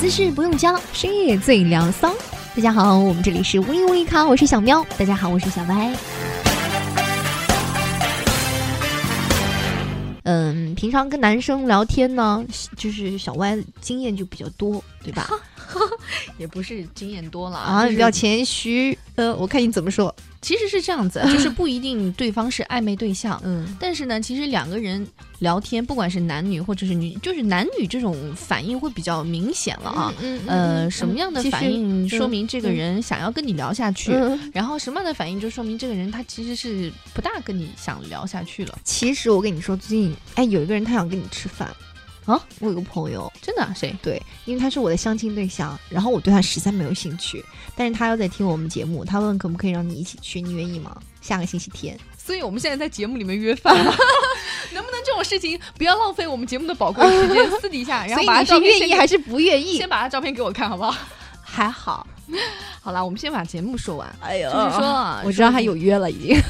姿势不用教，深夜最聊骚。大家好，我们这里是微微咖，我是小喵。大家好，我是小白。嗯，平常跟男生聊天呢，就是小歪经验就比较多，对吧？也不是经验多了啊，比较谦虚。呃，我看你怎么说。其实是这样子，就是不一定对方是暧昧对象，嗯，但是呢，其实两个人聊天，不管是男女或者是女，就是男女这种反应会比较明显了啊。嗯呃，什么样的反应说明这个人想要跟你聊下去？然后什么样的反应就说明这个人他其实是不大跟你想聊下去了。其实我跟你说，最近哎，有一个人他想跟你吃饭。啊，我有个朋友，真的谁？对，因为他是我的相亲对象，然后我对他实在没有兴趣，但是他又在听我们节目，他问可不可以让你一起去，你愿意吗？下个星期天，所以我们现在在节目里面约饭，能不能这种事情不要浪费我们节目的宝贵时间，私底下，然后把你是愿意还是不愿意？先把他照片给我看好不好？还好，好了，我们先把节目说完。哎呦，就是说啊，我知道他有约了，已经。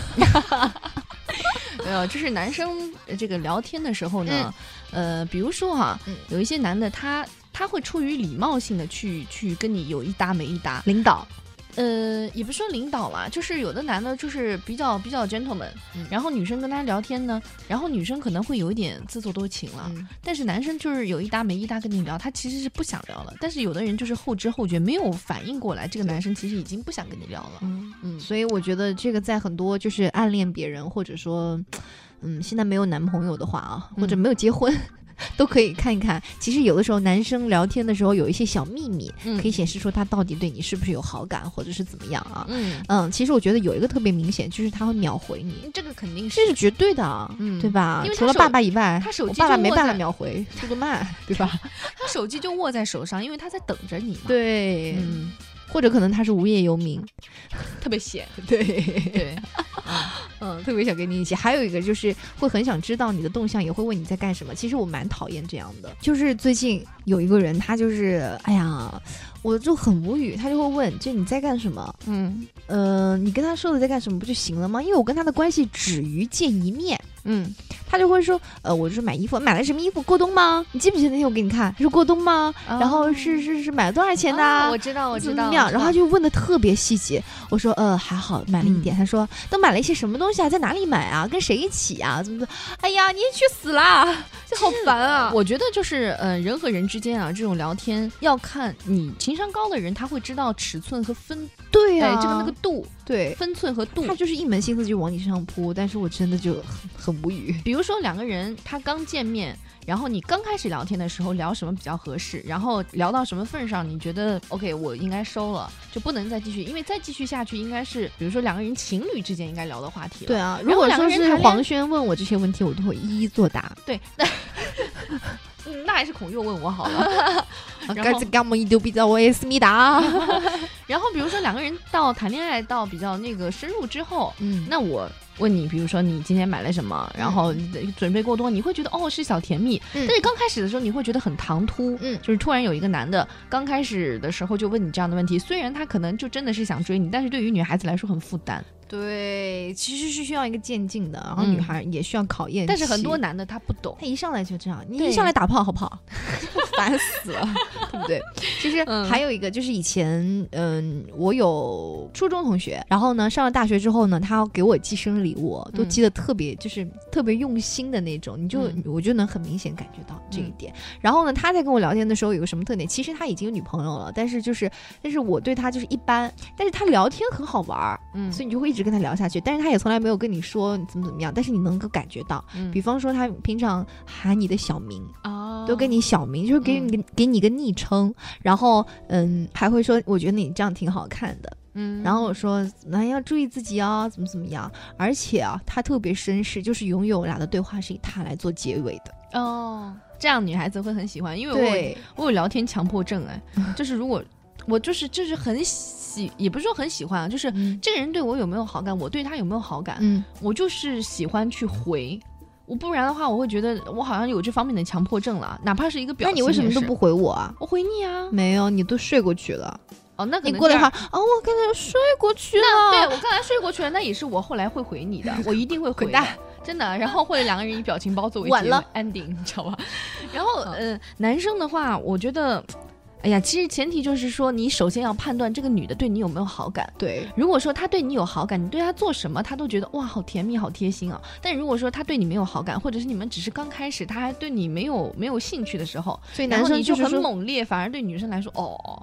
没有，就是男生这个聊天的时候呢，呃，比如说哈，有一些男的他他会出于礼貌性的去去跟你有一搭没一搭，领导。呃，也不说领导啦，就是有的男的，就是比较比较 gentleman，然后女生跟他聊天呢，然后女生可能会有一点自作多情了，但是男生就是有一搭没一搭跟你聊，他其实是不想聊了，但是有的人就是后知后觉，没有反应过来，这个男生其实已经不想跟你聊了，嗯。嗯，所以我觉得这个在很多就是暗恋别人或者说，嗯，现在没有男朋友的话啊，或者没有结婚。都可以看一看，其实有的时候男生聊天的时候有一些小秘密，可以显示出他到底对你是不是有好感，或者是怎么样啊？嗯嗯，其实我觉得有一个特别明显，就是他会秒回你，这个肯定是这是绝对的，嗯，对吧？除了爸爸以外，他手机爸爸没办法秒回，速度慢，对吧？他手机就握在手上，因为他在等着你嘛。对，嗯。或者可能他是无业游民，特别闲，对对，嗯，特别想跟你一起。还有一个就是会很想知道你的动向，也会问你在干什么。其实我蛮讨厌这样的。就是最近有一个人，他就是哎呀，我就很无语，他就会问，就你在干什么？嗯呃，你跟他说了在干什么不就行了吗？因为我跟他的关系止于见一面。嗯，他就会说，呃，我是买衣服，买了什么衣服？过冬吗？你记不记得那天我给你看，是过冬吗？然后是是是买了多少钱的？我知道，我知道。然后他就问的特别细节。我说，呃，还好，买了一点。他说，都买了一些什么东西啊？在哪里买啊？跟谁一起啊？怎么怎么？哎呀，你去死啦！这好烦啊！我觉得就是，呃，人和人之间啊，这种聊天要看你情商高的人，他会知道尺寸和分。对呀，这个那个度，对，分寸和度，他就是一门心思就往你身上扑。但是我真的就很很。无语。比如说两个人他刚见面，然后你刚开始聊天的时候聊什么比较合适，然后聊到什么份上，你觉得 OK，我应该收了，就不能再继续，因为再继续下去应该是，比如说两个人情侣之间应该聊的话题。对啊，如果说是黄轩问我这些问题，我都会一一作答。对，那那还是孔佑问我好了。然后干么一丢比较我也思密达。然后比如说两个人到谈恋爱到比较那个深入之后，嗯，那我。问你，比如说你今天买了什么，然后准备过多，你会觉得哦是小甜蜜，但是刚开始的时候你会觉得很唐突，嗯，就是突然有一个男的刚开始的时候就问你这样的问题，虽然他可能就真的是想追你，但是对于女孩子来说很负担。对，其实是需要一个渐进的，然后女孩也需要考验。但是很多男的他不懂，他一上来就这样，你一上来打炮好不好？烦死了，对不对？其实还有一个就是以前，嗯，我有初中同学，然后呢上了大学之后呢，他要给我寄生日礼物，都寄的特别就是特别用心的那种，你就我就能很明显感觉到这一点。然后呢，他在跟我聊天的时候有个什么特点？其实他已经有女朋友了，但是就是但是我对他就是一般，但是他聊天很好玩儿，嗯，所以你就会一直。直跟他聊下去，但是他也从来没有跟你说怎么怎么样，但是你能够感觉到，比方说他平常喊你的小名，哦，都跟你小名，就是给你给你个昵称，然后嗯，还会说我觉得你这样挺好看的，嗯，然后我说那要注意自己哦，怎么怎么样，而且啊，他特别绅士，就是永远我俩的对话是以他来做结尾的，哦，这样女孩子会很喜欢，因为我我有聊天强迫症哎，就是如果。我就是就是很喜，也不是说很喜欢啊，就是这个人对我有没有好感，我对他有没有好感，嗯，我就是喜欢去回，我不然的话，我会觉得我好像有这方面的强迫症了，哪怕是一个表。那你为什么都不回我啊？我回你啊，没有，你都睡过去了。哦，那你过来话，哦，我刚才睡过去了。对我刚才睡过去了，那也是我后来会回你的，我一定会回的，真的。然后或者两个人以表情包作为 ending，你知道吧？然后呃，男生的话，我觉得。哎呀，其实前提就是说，你首先要判断这个女的对你有没有好感。对，如果说她对你有好感，你对她做什么，她都觉得哇，好甜蜜，好贴心啊。但如果说她对你没有好感，或者是你们只是刚开始，她还对你没有没有兴趣的时候，所以男生就很猛烈，反而对女生来说，哦，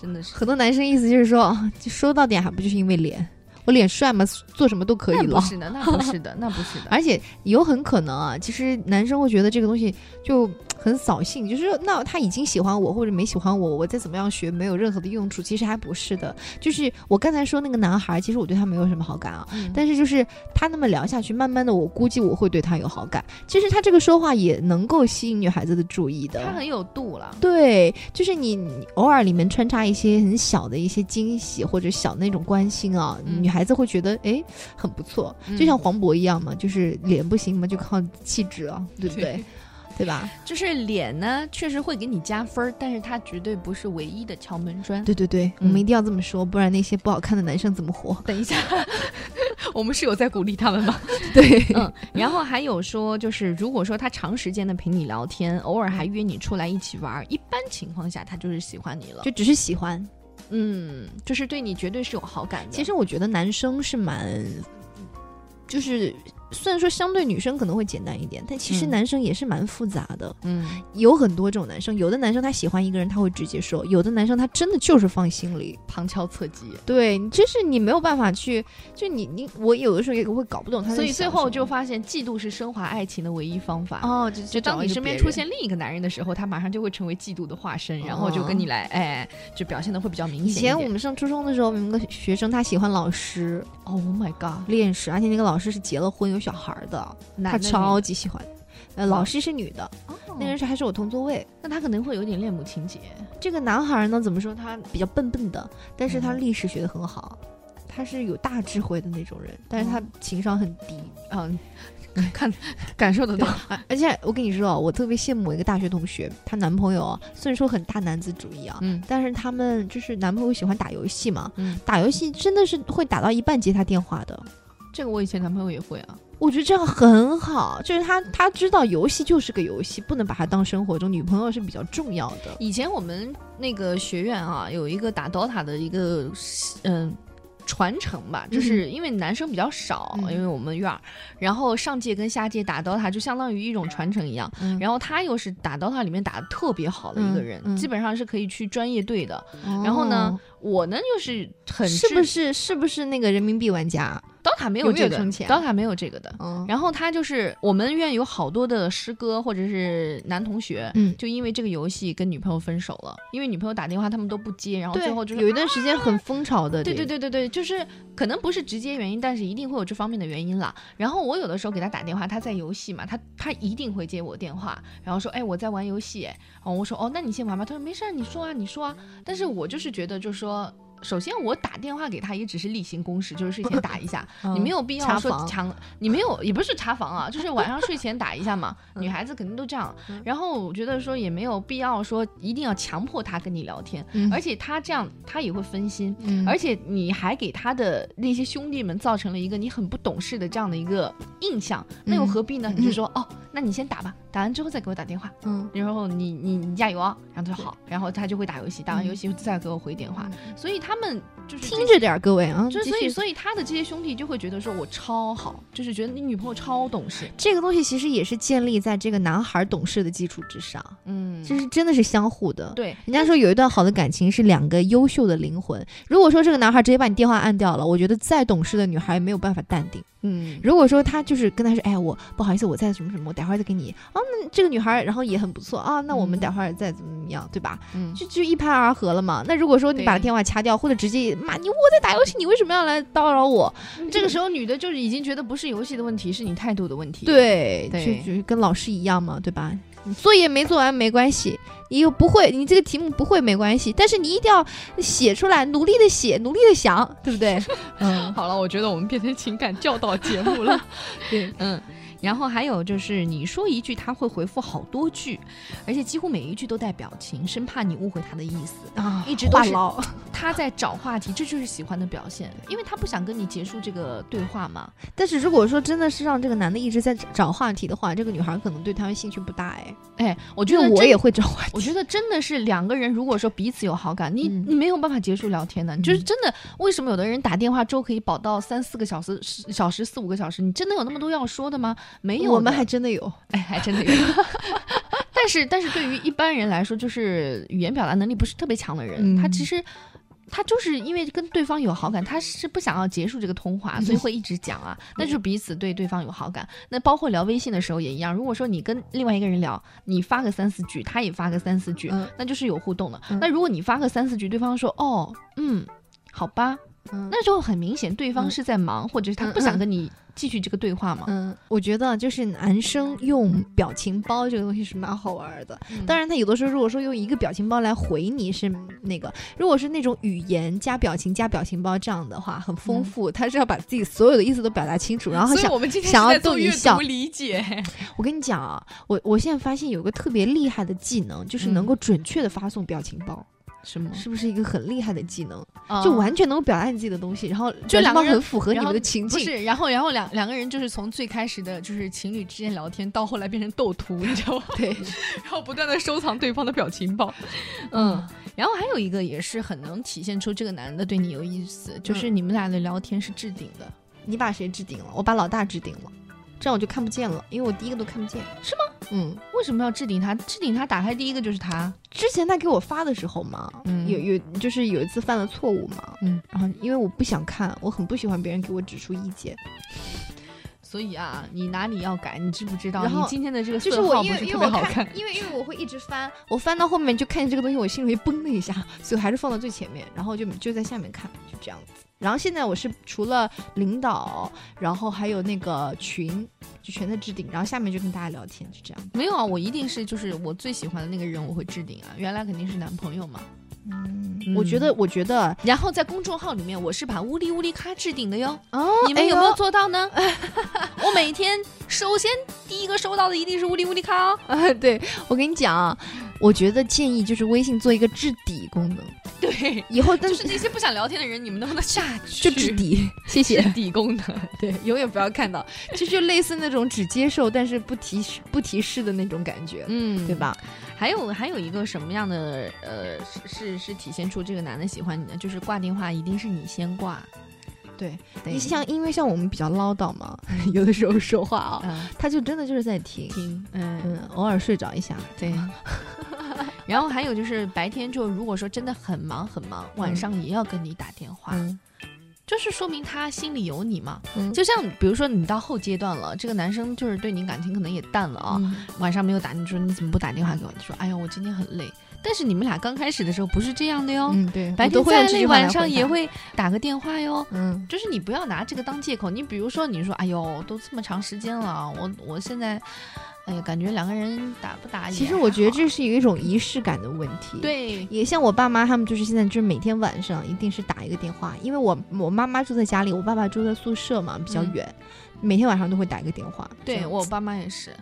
真的是很多男生意思就是说，说到点还不就是因为脸。我脸帅嘛，做什么都可以了。不是的，那不是的，那不是的。而且有很可能啊，其实男生会觉得这个东西就很扫兴，就是那他已经喜欢我或者没喜欢我，我再怎么样学没有任何的用处。其实还不是的，就是我刚才说那个男孩，其实我对他没有什么好感啊。但是就是他那么聊下去，慢慢的我估计我会对他有好感。其实他这个说话也能够吸引女孩子的注意的。他很有度了。对，就是你偶尔里面穿插一些很小的一些惊喜或者小那种关心啊，女孩。孩子会觉得哎很不错，就像黄渤一样嘛，就是脸不行嘛，就靠气质啊，对不对？对 吧？就是脸呢，确实会给你加分，但是它绝对不是唯一的敲门砖。对对对，我们一定要这么说，不然那些不好看的男生怎么活？等一下，我们是有在鼓励他们吗？对，嗯。然后还有说，就是如果说他长时间的陪你聊天，偶尔还约你出来一起玩，一般情况下他就是喜欢你了，就只是喜欢。嗯，就是对你绝对是有好感的。其实我觉得男生是蛮，就是。虽然说相对女生可能会简单一点，但其实男生也是蛮复杂的。嗯，有很多种男生，有的男生他喜欢一个人他会直接说，有的男生他真的就是放心里，旁敲侧击。对，就是你没有办法去，就你你我有的时候也会搞不懂他。所以最后就发现，嫉妒是升华爱情的唯一方法。哦，就就当你身边出现另一个男人的时候，他马上就会成为嫉妒的化身，然后就跟你来，哎，就表现的会比较明显。以前我们上初中的时候，有个学生他喜欢老师，Oh my god，恋史，而且那个老师是结了婚有小孩的。他超级喜欢，呃，老师是女的，那个人是还是我同座位，那他可能会有点恋母情节。这个男孩呢，怎么说？他比较笨笨的，但是他历史学得很好，他是有大智慧的那种人，但是他情商很低，嗯，看 感受得到。而且我跟你说，我特别羡慕一个大学同学，她男朋友啊虽然说很大男子主义啊，嗯，但是他们就是男朋友喜欢打游戏嘛，嗯，打游戏真的是会打到一半接他电话的。这个我以前男朋友也会啊。我觉得这样很好，就是他他知道游戏就是个游戏，不能把它当生活中女朋友是比较重要的。以前我们那个学院啊，有一个打 DOTA 的一个嗯传承吧，就是因为男生比较少，因为我们院儿，然后上届跟下届打 DOTA 就相当于一种传承一样。然后他又是打 DOTA 里面打的特别好的一个人，基本上是可以去专业队的。然后呢，我呢又是很是不是是不是那个人民币玩家？刀塔没有这个，刀塔没有这个的。然后他就是我们院有好多的师哥或者是男同学，就因为这个游戏跟女朋友分手了，因为女朋友打电话他们都不接，然后最后就是有一段时间很风潮的。对对对对对，就是可能不是直接原因，但是一定会有这方面的原因啦。然后我有的时候给他打电话，他在游戏嘛，他他一定会接我电话，然后说哎我在玩游戏，哦我说哦那你先玩吧，他说没事你说啊你说啊，但是我就是觉得就是说。首先，我打电话给他也只是例行公事，就是睡前打一下，你没有必要说强，你没有也不是查房啊，就是晚上睡前打一下嘛。女孩子肯定都这样。然后我觉得说也没有必要说一定要强迫他跟你聊天，而且他这样他也会分心，而且你还给他的那些兄弟们造成了一个你很不懂事的这样的一个印象，那又何必呢？你就说哦，那你先打吧，打完之后再给我打电话，嗯，然后你你你加油啊，然后他说好，然后他就会打游戏，打完游戏再给我回电话，所以他。他们就是听着点，各位啊，就所以所以他的这些兄弟就会觉得说我超好，就是觉得你女朋友超懂事。这个东西其实也是建立在这个男孩懂事的基础之上，嗯，就是真的是相互的。对，人家说有一段好的感情是两个优秀的灵魂。如果说这个男孩直接把你电话按掉了，我觉得再懂事的女孩也没有办法淡定。嗯，如果说他就是跟他说，哎，我不好意思，我在什么什么，我待会儿再给你啊。那这个女孩然后也很不错啊，那我们待会儿再怎么怎么样，对吧？嗯，就就一拍而合了嘛。那如果说你把电话掐掉，或者直接骂你，我在打游戏，你为什么要来叨扰我？这个时候女的就是已经觉得不是游戏的问题，是你态度的问题。对，就就跟老师一样嘛，对吧？作业没做完没关系，你又不会，你这个题目不会没关系，但是你一定要写出来，努力的写，努力的想，对不对？嗯，好了，我觉得我们变成情感教导节目了。对，嗯，然后还有就是你说一句，他会回复好多句，而且几乎每一句都带表情，生怕你误会他的意思啊，一直都是。他在找话题，这就是喜欢的表现，因为他不想跟你结束这个对话嘛。但是如果说真的是让这个男的一直在找话题的话，这个女孩可能对他兴趣不大哎。哎，我觉得我也会找话题。我觉得真的是两个人，如果说彼此有好感，你你没有办法结束聊天的。就是真的，为什么有的人打电话之后可以保到三四个小时、小时四五个小时？你真的有那么多要说的吗？没有，我们还真的有，哎，还真的有。但是，但是对于一般人来说，就是语言表达能力不是特别强的人，他其实他就是因为跟对方有好感，他是不想要结束这个通话，所以会一直讲啊。那就是彼此对对方有好感。那包括聊微信的时候也一样。如果说你跟另外一个人聊，你发个三四句，他也发个三四句，那就是有互动的。那如果你发个三四句，对方说哦，嗯，好吧。那就很明显，对方是在忙，或者是他不想跟你继续这个对话嘛。嗯，我觉得就是男生用表情包这个东西是蛮好玩的。当然，他有的时候如果说用一个表情包来回你是那个，如果是那种语言加表情加表情包这样的话，很丰富。他是要把自己所有的意思都表达清楚，然后想想要逗你笑。理解。我跟你讲啊，我我现在发现有个特别厉害的技能，就是能够准确的发送表情包。是吗？是不是一个很厉害的技能？就完全能够表达你自己的东西，然后就两个人很符合你们的情境。不是，然后然后两两个人就是从最开始的就是情侣之间聊天，到后来变成斗图，你知道吗？对，然后不断的收藏对方的表情包。嗯，然后还有一个也是很能体现出这个男的对你有意思，就是你们俩的聊天是置顶的。你把谁置顶了？我把老大置顶了。这样我就看不见了，因为我第一个都看不见，是吗？嗯，为什么要置顶他？置顶他打开第一个就是他。之前他给我发的时候嘛，有有就是有一次犯了错误嘛，嗯，然后因为我不想看，我很不喜欢别人给我指出意见，所以啊，你哪里要改？你知不知道？你今天的这个就是我因为特别好看，因为因为我会一直翻，我翻到后面就看见这个东西，我心里会嘣的一下，所以还是放到最前面，然后就就在下面看，就这样子。然后现在我是除了领导，然后还有那个群，就全在置顶，然后下面就跟大家聊天，就这样。没有啊，我一定是就是我最喜欢的那个人，我会置顶啊。原来肯定是男朋友嘛。嗯，我觉得，我觉得，然后在公众号里面，我是把乌里乌里卡置顶的哟。哦，你们有没有做到呢？我每天首先第一个收到的一定是乌里乌里卡哦。啊，对我跟你讲，我觉得建议就是微信做一个置底功能。对，以后就是那些不想聊天的人，你们能不能下去？就置底，谢谢。底功能，对，永远不要看到，就就类似那种只接受但是不提示不提示的那种感觉，嗯，对吧？还有还有一个什么样的呃是是是体现出这个男的喜欢你的，就是挂电话一定是你先挂，对，你像因为像我们比较唠叨嘛，有的时候说话啊，他就真的就是在听听，嗯嗯，偶尔睡着一下，对。然后还有就是白天就如果说真的很忙很忙，晚上也要跟你打电话。就是说明他心里有你嘛，就像比如说你到后阶段了，这个男生就是对你感情可能也淡了啊，晚上没有打，你说你怎么不打电话给我？你说哎呀我今天很累，但是你们俩刚开始的时候不是这样的哟，嗯对，白天再累晚上也会打个电话哟，嗯，就是你不要拿这个当借口，你比如说你说哎呦都这么长时间了，我我现在。哎呀，感觉两个人打不打？其实我觉得这是有一种仪式感的问题。对，也像我爸妈他们，就是现在就是每天晚上一定是打一个电话，因为我我妈妈住在家里，我爸爸住在宿舍嘛，比较远，每天晚上都会打一个电话。对我爸妈也是。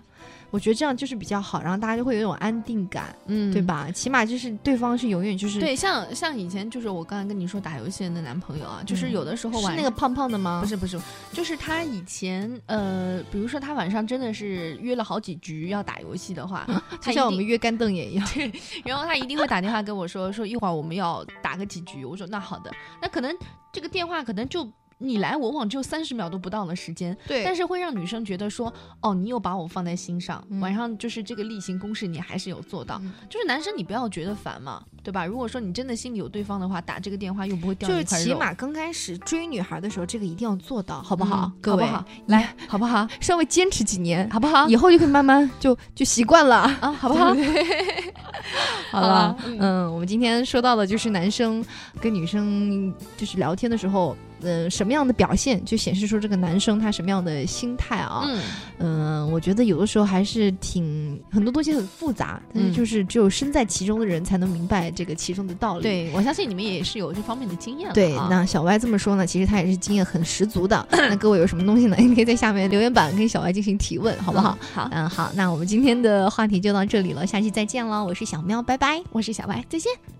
我觉得这样就是比较好，然后大家就会有一种安定感，嗯，对吧？起码就是对方是永远就是对，像像以前就是我刚才跟你说打游戏的那男朋友啊，就是有的时候是那个胖胖的吗？不是不是，就是他以前呃，比如说他晚上真的是约了好几局要打游戏的话，就像我们约干瞪眼一样，对，然后他一定会打电话跟我说说一会儿我们要打个几局，我说那好的，那可能这个电话可能就。你来我往只有三十秒都不到的时间，对，但是会让女生觉得说，哦，你有把我放在心上，晚上就是这个例行公事你还是有做到，就是男生你不要觉得烦嘛，对吧？如果说你真的心里有对方的话，打这个电话又不会掉就是起码刚开始追女孩的时候，这个一定要做到，好不好？各位，来，好不好？稍微坚持几年，好不好？以后就可以慢慢就就习惯了啊，好不好？好了，嗯，我们今天说到的就是男生跟女生就是聊天的时候。嗯，什么样的表现就显示出这个男生他什么样的心态啊？嗯，嗯，我觉得有的时候还是挺很多东西很复杂，但是就是只有身在其中的人才能明白这个其中的道理。对，我相信你们也是有这方面的经验。对，那小歪这么说呢，其实他也是经验很十足的。那各位有什么东西呢？你可以在下面留言板跟小歪进行提问，好不好？好，嗯，好，那我们今天的话题就到这里了，下期再见喽！我是小喵，拜拜。我是小歪，再见。